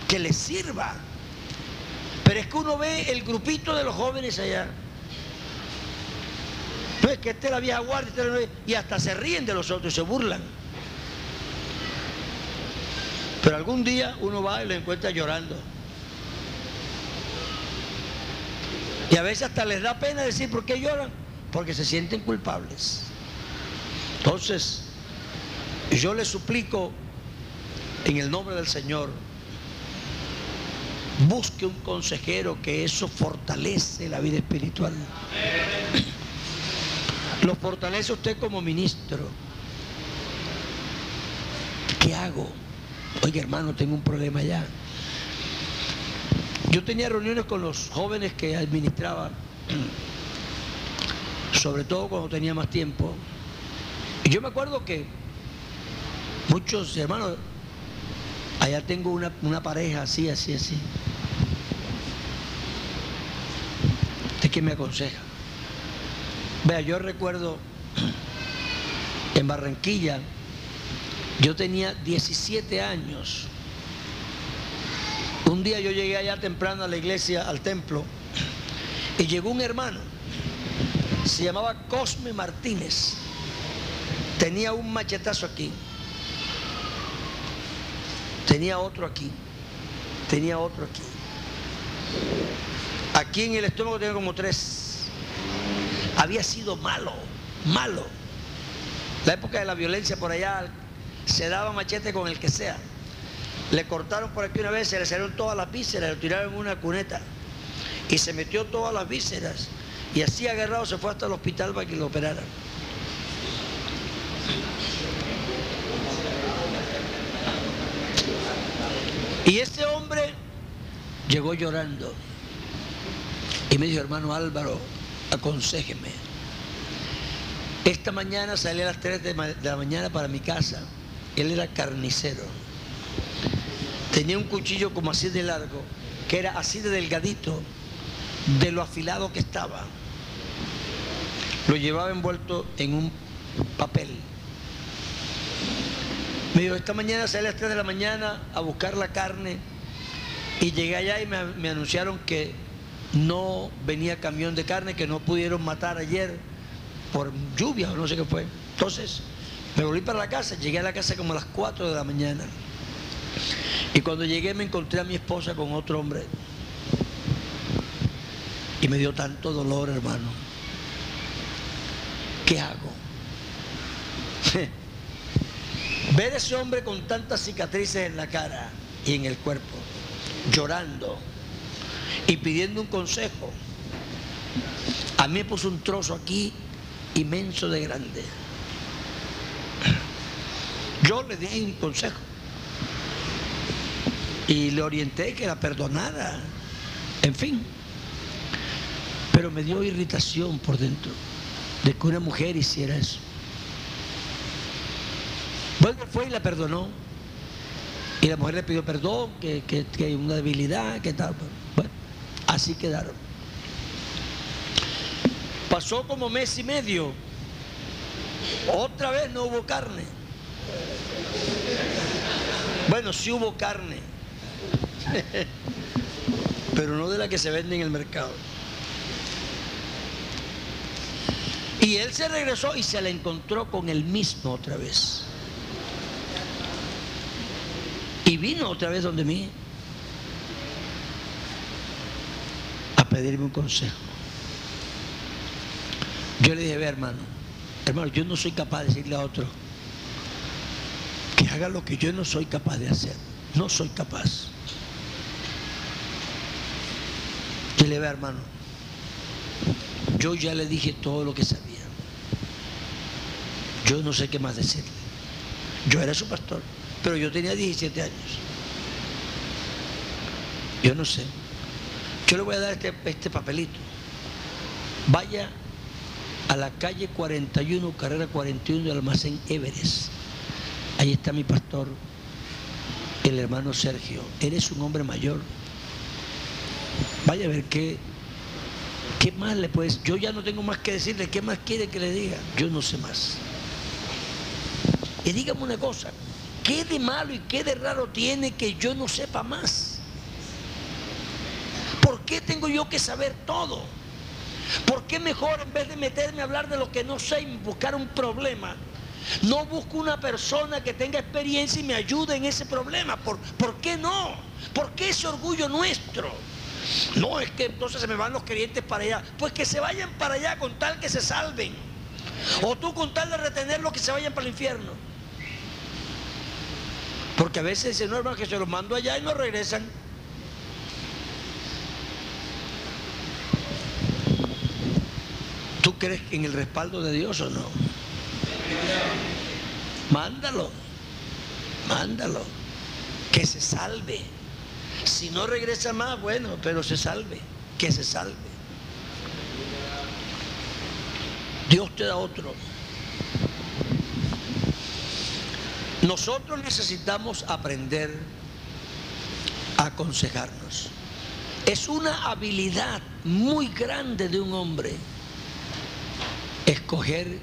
que le sirva. Pero es que uno ve el grupito de los jóvenes allá. No es que esté la vieja guardia este la nueva- y hasta se ríen de los otros se burlan. Pero algún día uno va y lo encuentra llorando. Y a veces hasta les da pena decir por qué lloran, porque se sienten culpables. Entonces, yo les suplico en el nombre del Señor, busque un consejero que eso fortalece la vida espiritual. Lo fortalece usted como ministro. ¿Qué hago? Oiga, hermano, tengo un problema ya. Yo tenía reuniones con los jóvenes que administraba, sobre todo cuando tenía más tiempo. Y yo me acuerdo que muchos hermanos, allá tengo una, una pareja así, así, así. ¿Usted qué me aconseja? Vea, yo recuerdo en Barranquilla, yo tenía 17 años. Un día yo llegué allá temprano a la iglesia, al templo, y llegó un hermano, se llamaba Cosme Martínez, tenía un machetazo aquí, tenía otro aquí, tenía otro aquí. Aquí en el estómago tenía como tres. Había sido malo, malo. La época de la violencia por allá se daba machete con el que sea. Le cortaron por aquí una vez, se le salieron todas las vísceras, lo tiraron en una cuneta y se metió todas las vísceras. Y así agarrado se fue hasta el hospital para que lo operaran. Y ese hombre llegó llorando y me dijo, hermano Álvaro, aconsejeme. Esta mañana salí a las 3 de, la mañana para mi casa. Él era carnicero. Tenía un cuchillo como así de largo, que era así de delgadito, de lo afilado que estaba. Lo llevaba envuelto en un papel. Me dijo, esta mañana salí a las 3 de la mañana a buscar la carne y llegué allá y me, me anunciaron que no venía camión de carne, que no pudieron matar ayer por lluvia o no sé qué fue. Entonces, me volví para la casa, llegué a la casa como a las 4 de la mañana. Y cuando llegué me encontré a mi esposa con otro hombre. Y me dio tanto dolor, hermano. ¿Qué hago? Ver a ese hombre con tantas cicatrices en la cara y en el cuerpo, llorando y pidiendo un consejo. A mí me puso un trozo aquí inmenso de grande. Yo le di un consejo y le orienté que la perdonara, en fin. Pero me dio irritación por dentro de que una mujer hiciera eso. Bueno, fue y la perdonó. Y la mujer le pidió perdón, que, que, hay una debilidad, que tal. Bueno, así quedaron. Pasó como mes y medio. Otra vez no hubo carne. Bueno, sí hubo carne. Pero no de la que se vende en el mercado. Y él se regresó y se la encontró con el mismo otra vez. Vino otra vez donde mí a pedirme un consejo. Yo le dije, ve hermano, hermano, yo no soy capaz de decirle a otro que haga lo que yo no soy capaz de hacer. No soy capaz. Yo le ve hermano, yo ya le dije todo lo que sabía. Yo no sé qué más decirle. Yo era su pastor, pero yo tenía 17 años. Yo no sé. Yo le voy a dar este, este papelito. Vaya a la calle 41, carrera 41 del almacén Everest. Ahí está mi pastor, el hermano Sergio. Eres un hombre mayor. Vaya a ver qué, ¿Qué más le puedes? Yo ya no tengo más que decirle. ¿Qué más quiere que le diga? Yo no sé más. Y dígame una cosa. ¿Qué de malo y qué de raro tiene que yo no sepa más? ¿Por qué tengo yo que saber todo? ¿Por qué mejor en vez de meterme a hablar de lo que no sé y buscar un problema, no busco una persona que tenga experiencia y me ayude en ese problema? ¿Por, ¿por qué no? ¿Por qué ese orgullo nuestro? No es que entonces se me van los creyentes para allá. Pues que se vayan para allá con tal que se salven. O tú con tal de retenerlos que se vayan para el infierno. Porque a veces dicen, no hermano, que se los mando allá y no regresan. ¿Tú crees en el respaldo de Dios o no? Mándalo, mándalo, que se salve. Si no regresa más, bueno, pero se salve, que se salve. Dios te da otro. Nosotros necesitamos aprender a aconsejarnos. Es una habilidad muy grande de un hombre escoger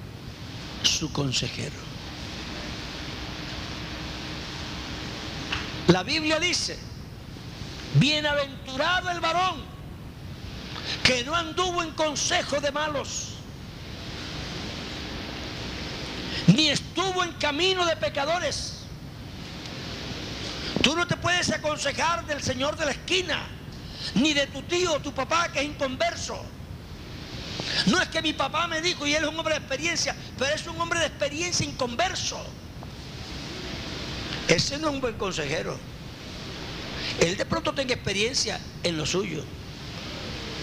su consejero. La Biblia dice, bienaventurado el varón que no anduvo en consejo de malos, ni estuvo en camino de pecadores. Tú no te puedes aconsejar del Señor de la esquina, ni de tu tío o tu papá que es inconverso. No es que mi papá me dijo y él es un hombre de experiencia, pero es un hombre de experiencia inconverso. Ese no es un buen consejero. Él de pronto tenga experiencia en lo suyo.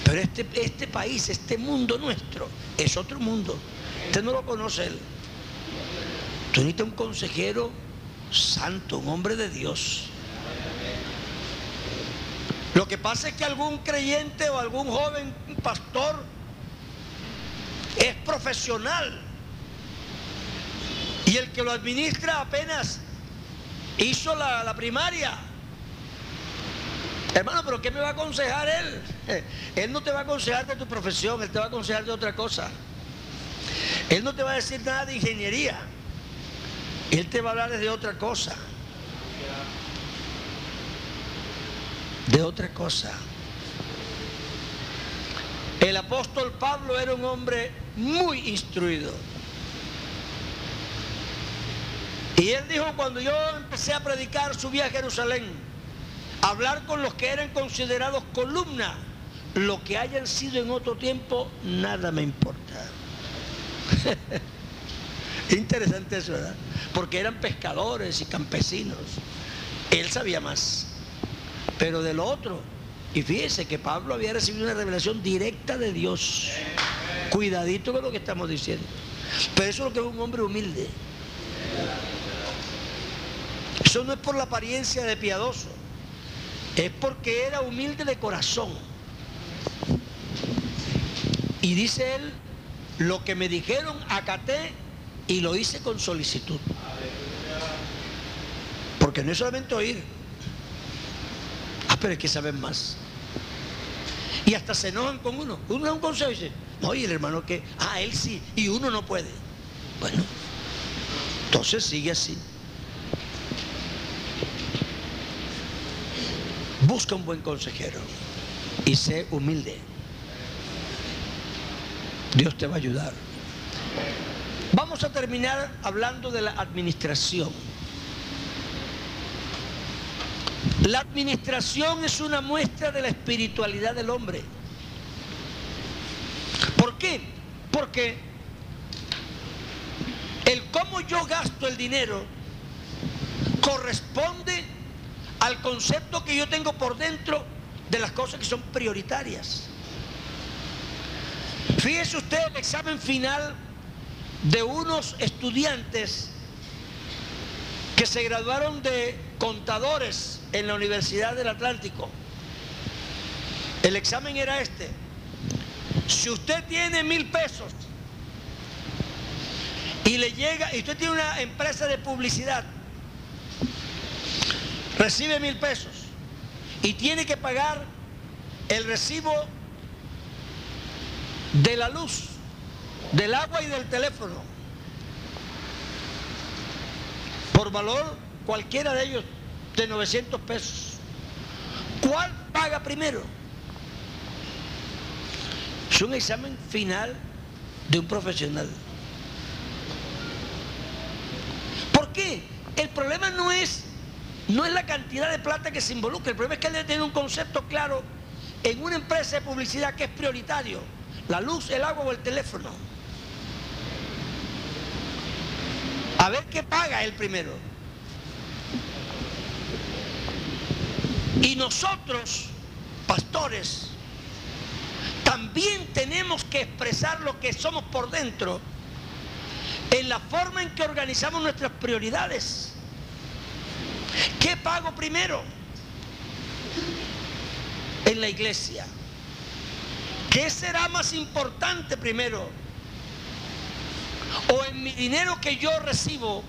Pero este, este país, este mundo nuestro, es otro mundo. Usted no lo conoce él. Tú un consejero santo, un hombre de Dios. Lo que pasa es que algún creyente o algún joven pastor es profesional. Y el que lo administra apenas hizo la, primaria. Hermano, pero ¿qué me va a aconsejar él? Él no te va a aconsejar de tu profesión, él te va a aconsejar de otra cosa. Él no te va a decir nada de ingeniería. Él te va a hablar de otra cosa. De otra cosa. El apóstol Pablo era un hombre muy instruido. Y él dijo, cuando yo empecé a predicar, subí a Jerusalén, a hablar con los que eran considerados columna, lo que hayan sido en otro tiempo, nada me importa. Interesante eso, ¿verdad? Porque eran pescadores y campesinos. Él sabía más. Pero de lo otro, y fíjese que Pablo había recibido una revelación directa de Dios. Cuidadito con lo que estamos diciendo. Pero eso es lo que es un hombre humilde. Eso no es por la apariencia de piadoso. Es porque era humilde de corazón. Y dice él, lo que me dijeron acaté y lo hice con solicitud. Porque no es solamente oír. Ah, pero es que saben más. Y hasta se enojan con uno. Uno da un consejo y dice, no, y el hermano que, ah, él sí, y uno no puede. Bueno, entonces sigue así. Busca un buen consejero y sé humilde. Dios te va a ayudar. Vamos a terminar hablando de la administración. La administración es una muestra de la espiritualidad del hombre. ¿Por qué? Porque el cómo yo gasto el dinero corresponde al concepto que yo tengo por dentro de las cosas que son prioritarias. Fíjese usted el examen final de unos estudiantes que se graduaron de contadores en la Universidad del Atlántico. El examen era este. Si usted tiene mil pesos y le llega, y usted tiene una empresa de publicidad, recibe mil pesos y tiene que pagar el recibo de la luz, del agua y del teléfono, por valor cualquiera de ellos de 900 pesos. ¿Cuál paga primero? Es un examen final de un profesional. ¿Por qué? El problema no es, no es la cantidad de plata que se involucra, el problema es que él tener un concepto claro en una empresa de publicidad que es prioritario, la luz, el agua o el teléfono. Ver qué paga él primero. Y nosotros, pastores, también tenemos que expresar lo que somos por dentro en la forma en que organizamos nuestras prioridades. ¿Qué pago primero? En la iglesia. ¿Qué será más importante primero? O en mi dinero que yo recibo,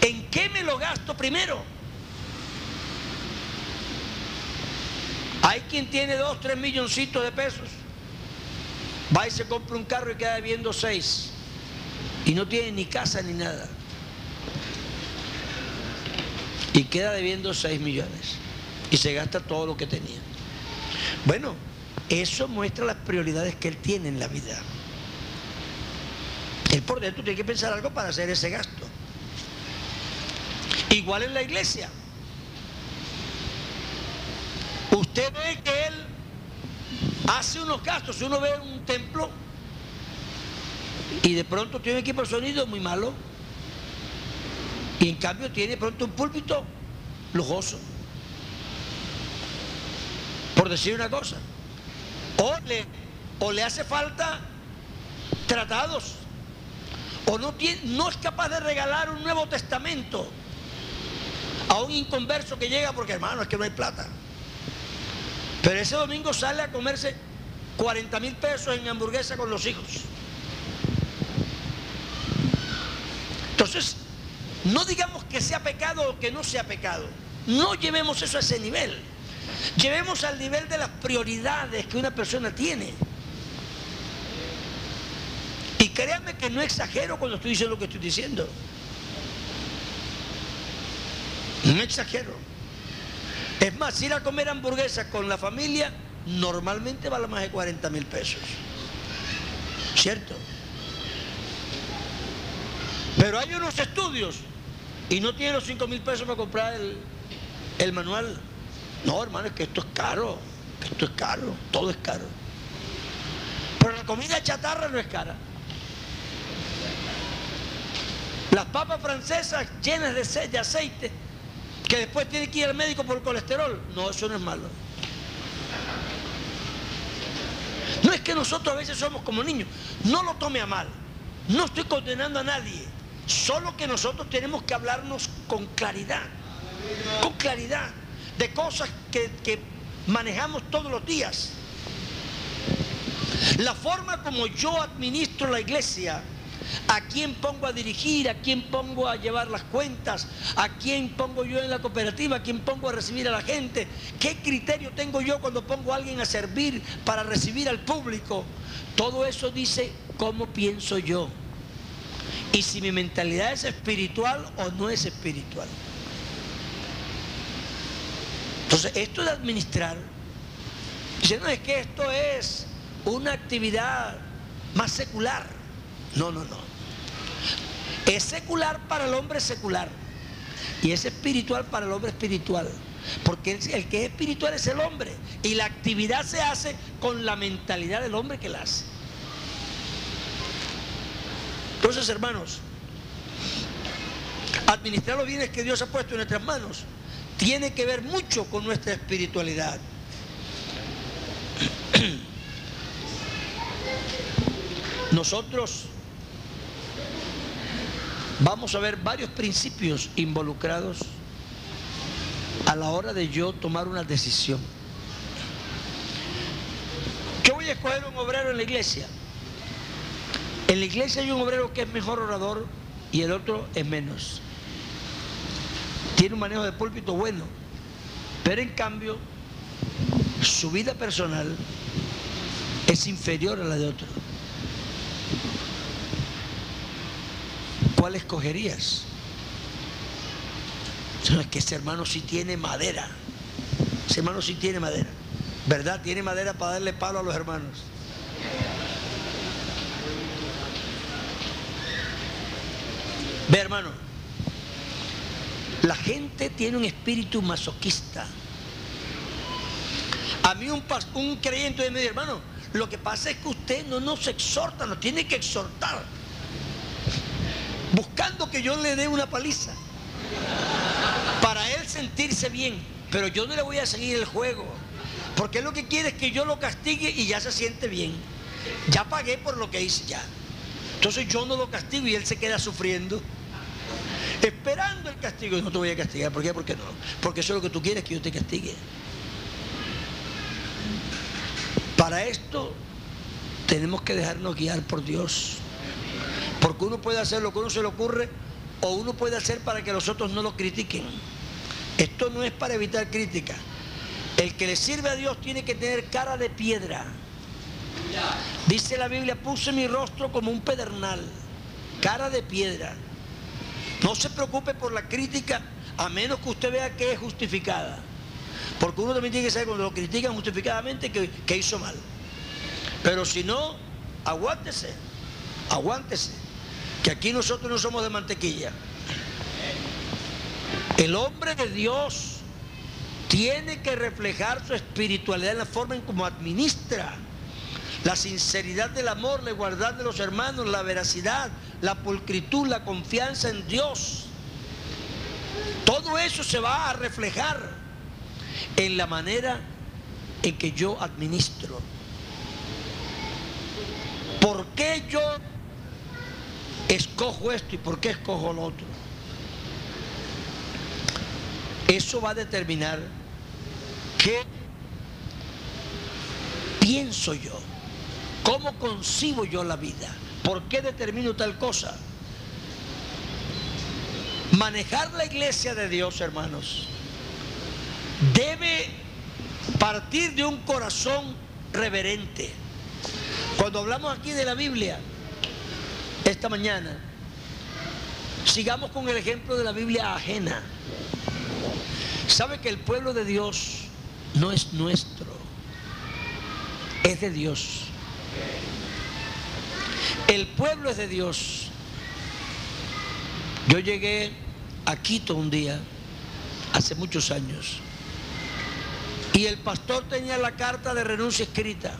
¿en qué me lo gasto primero? Hay quien tiene dos, tres milloncitos de pesos. Va y se compra un carro y queda debiendo seis. Y no tiene ni casa ni nada. Y queda debiendo seis millones. Y se gasta todo lo que tenía. Bueno, eso muestra las prioridades que él tiene en la vida. Él por dentro tiene que pensar algo para hacer ese gasto. Igual en la iglesia. Usted ve que él hace unos gastos, si uno ve un templo y de pronto tiene un equipo de sonido muy malo y en cambio tiene pronto un púlpito lujoso. Por decir una cosa. O le, o le hace falta tratados. O no, es capaz de regalar un Nuevo Testamento a un inconverso que llega porque hermano es que no hay plata. Pero ese domingo sale a comerse 40 mil pesos en hamburguesa con los hijos. Entonces, no digamos que sea pecado o que no sea pecado. No llevemos eso a ese nivel. Llevemos al nivel de las prioridades que una persona tiene. Créanme que no exagero cuando estoy diciendo lo que estoy diciendo. No exagero. Es más, ir a comer hamburguesas con la familia normalmente vale más de 40 mil pesos. ¿Cierto? Pero hay unos estudios y no tienen los 5 mil pesos para comprar el, el manual. No, hermano, es que esto es caro. Esto es caro. Todo es caro. Pero la comida chatarra no es cara. Las papas francesas llenas de, de aceite que después tiene que ir al médico por colesterol. No, eso no es malo. No es que nosotros a veces somos como niños. No lo tome a mal. No estoy condenando a nadie. Solo que nosotros tenemos que hablarnos con claridad. Con claridad. De cosas que, que manejamos todos los días. La forma como yo administro la iglesia ¿A quién pongo a dirigir? ¿A quién pongo a llevar las cuentas? ¿A quién pongo yo en la cooperativa? ¿A quién pongo a recibir a la gente? ¿Qué criterio tengo yo cuando pongo a alguien a servir para recibir al público? Todo eso dice cómo pienso yo. Y si mi mentalidad es espiritual o no es espiritual. Entonces, esto de administrar, dice, no es que esto es una actividad más secular. No, no, no. Es secular para el hombre secular. Y es espiritual para el hombre espiritual. Porque el que es espiritual es el hombre. Y la actividad se hace con la mentalidad del hombre que la hace. Entonces, hermanos, administrar los bienes que Dios ha puesto en nuestras manos tiene que ver mucho con nuestra espiritualidad. Nosotros vamos a ver varios principios involucrados a la hora de yo tomar una decisión. Yo voy a escoger un obrero en la iglesia. En la iglesia hay un obrero que es mejor orador y el otro es menos. Tiene un manejo de púlpito bueno, pero en cambio su vida personal es inferior a la de otro. ¿Cuál escogerías? Es que ese hermano sí tiene madera. Ese hermano sí tiene madera. ¿Verdad? Tiene madera para darle palo a los hermanos. Ve, hermano, la gente tiene un espíritu masoquista. A mí un, creyente me dice, hermano, lo que pasa es que usted no nos exhorta, nos tiene que exhortar. Buscando que yo le dé una paliza. Para él sentirse bien. Pero yo no le voy a seguir el juego. Porque lo que quiere es que yo lo castigue y ya se siente bien. Ya pagué por lo que hice ya. Entonces yo no lo castigo y él se queda sufriendo. Esperando el castigo. No te voy a castigar. ¿Por qué? Porque no. Porque eso es lo que tú quieres que yo te castigue. Para esto tenemos que dejarnos guiar por Dios. Porque uno puede hacer lo que uno se le ocurre o uno puede hacer para que los otros no lo critiquen. Esto no es para evitar crítica. El que le sirve a Dios tiene que tener cara de piedra. Dice la Biblia, puse mi rostro como un pedernal, cara de piedra. No se preocupe por la crítica a menos que usted vea que es justificada. Porque uno también tiene que saber cuando lo critican justificadamente que, que hizo mal. Pero si no, aguántese, aguántese. Que aquí nosotros no somos de mantequilla. El hombre de Dios tiene que reflejar su espiritualidad en la forma en cómo administra. La sinceridad del amor, la igualdad de los hermanos, la veracidad, la pulcritud, la confianza en Dios. Todo eso se va a reflejar en la manera en que yo administro. ¿Por qué yo escojo esto y por qué escojo lo otro? Eso va a determinar qué pienso yo, cómo concibo yo la vida, por qué determino tal cosa. Manejar la iglesia de Dios, hermanos, debe partir de un corazón reverente. Cuando hablamos aquí de la Biblia, esta mañana, sigamos con el ejemplo de la Biblia ajena. ¿Sabe que el pueblo de Dios no es nuestro? Es de Dios. El pueblo es de Dios. Yo llegué a Quito un día, hace muchos años, y el pastor tenía la carta de renuncia escrita.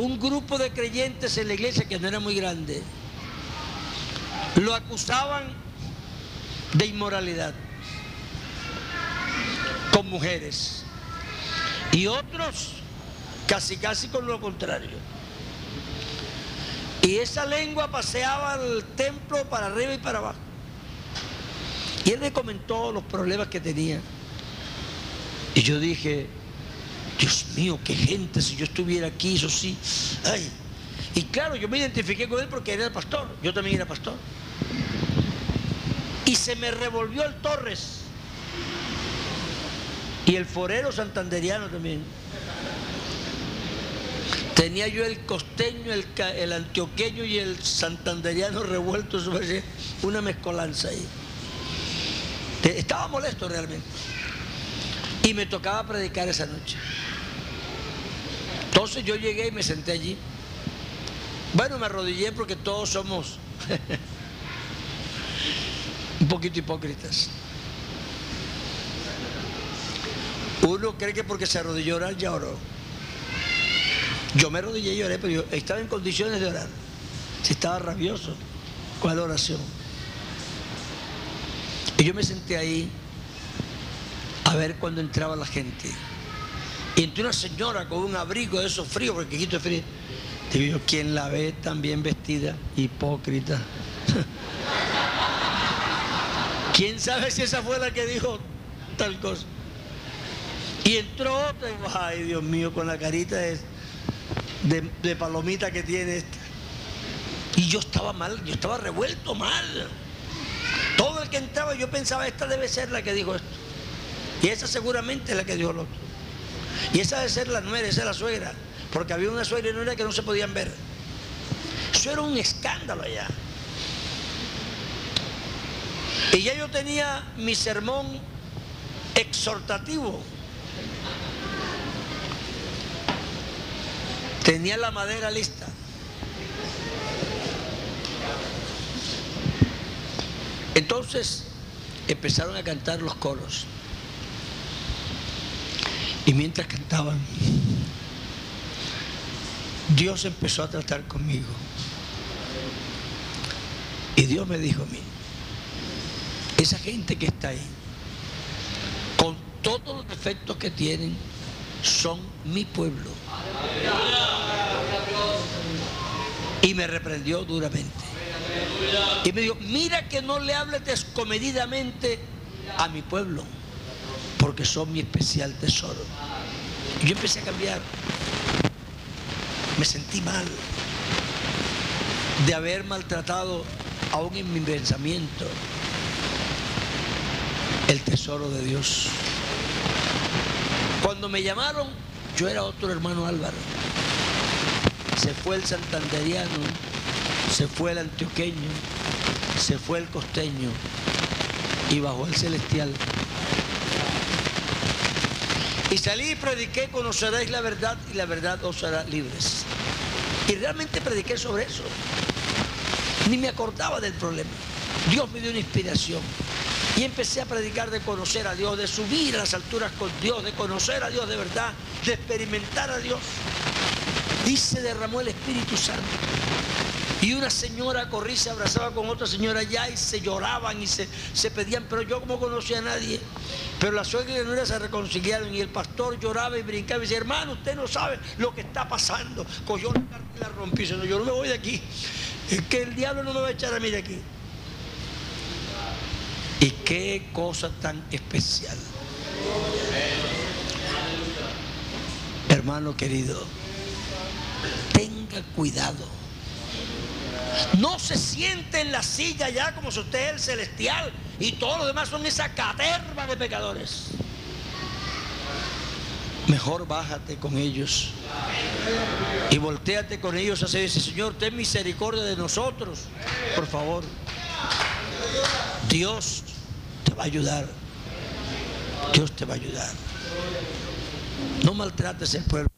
Un grupo de creyentes en la iglesia, que no era muy grande, lo acusaban de inmoralidad con mujeres. Y otros casi casi con lo contrario. Y esa lengua paseaba al templo para arriba y para abajo. Y él le comentó los problemas que tenía. Y yo dije, Dios mío, qué gente, si yo estuviera aquí, eso sí. Ay. Y claro, yo me identifiqué con él porque era el pastor, yo también era pastor. Y se me revolvió el Torres. Y el forero santanderiano también. Tenía yo el costeño, el, el antioqueño y el santanderiano revueltos, una mezcolanza ahí. Estaba molesto realmente. Y me tocaba predicar esa noche. Entonces yo llegué y me senté allí. Bueno, me arrodillé porque todos somos un poquito hipócritas. Uno cree que porque se arrodilló orar ya oró. Yo me arrodillé y oré, pero yo estaba en condiciones de orar. Si estaba rabioso la oración. Y yo me senté ahí a ver cuando entraba la gente. Y entró una señora con un abrigo de esos fríos, porque Quito es frío. Digo ¿quién la ve tan bien vestida? Hipócrita. ¿Quién sabe si esa fue la que dijo tal cosa? Y entró otra y ay Dios mío, con la carita de, de palomita que tiene esta. Y yo estaba mal, yo estaba revuelto mal. Todo el que entraba yo pensaba, esta debe ser la que dijo esto. Y esa seguramente es la que dio el otro. Y esa debe ser la nuera, esa es la suegra. Porque había una suegra y nuera que no se podían ver. Eso era un escándalo allá. Y ya yo tenía mi sermón exhortativo. Tenía la madera lista. Entonces empezaron a cantar los coros. Y mientras cantaban, Dios empezó a tratar conmigo. Y Dios me dijo a mí, esa gente que está ahí, con todos los defectos que tienen, son mi pueblo. Y me reprendió duramente. Y me dijo, mira que no le hables descomedidamente a mi pueblo, porque son mi especial tesoro. Yo empecé a cambiar. Me sentí mal de haber maltratado aún en mi pensamiento el tesoro de Dios. Cuando me llamaron, yo era otro hermano Álvaro. Se fue el santanderiano, se fue el antioqueño, se fue el costeño y bajó el celestial. Y salí y prediqué, conoceréis la verdad y la verdad os hará libres. Y realmente prediqué sobre eso. Ni me acordaba del problema. Dios me dio una inspiración. Y empecé a predicar de conocer a Dios, de subir a las alturas con Dios, de conocer a Dios de verdad, de experimentar a Dios. Y se derramó el Espíritu Santo. Y una señora corría se abrazaba con otra señora allá y se lloraban y se, se pedían, pero yo como conocía a nadie. Pero la suegra y la nuera se reconciliaron y el pastor lloraba y brincaba y decía, hermano, usted no sabe lo que está pasando. Cogió la carta y la rompí. Dice, yo no me voy de aquí. Es que el diablo no me va a echar a mí de aquí. Y qué cosa tan especial. Hermano querido, tenga cuidado. No se siente en la silla ya como si usted es el celestial y todos los demás son esa caterva de pecadores. Mejor bájate con ellos y volteate con ellos así dice, Señor, ten misericordia de nosotros, por favor. Dios te va a ayudar. Dios te va a ayudar. No maltrates el pueblo.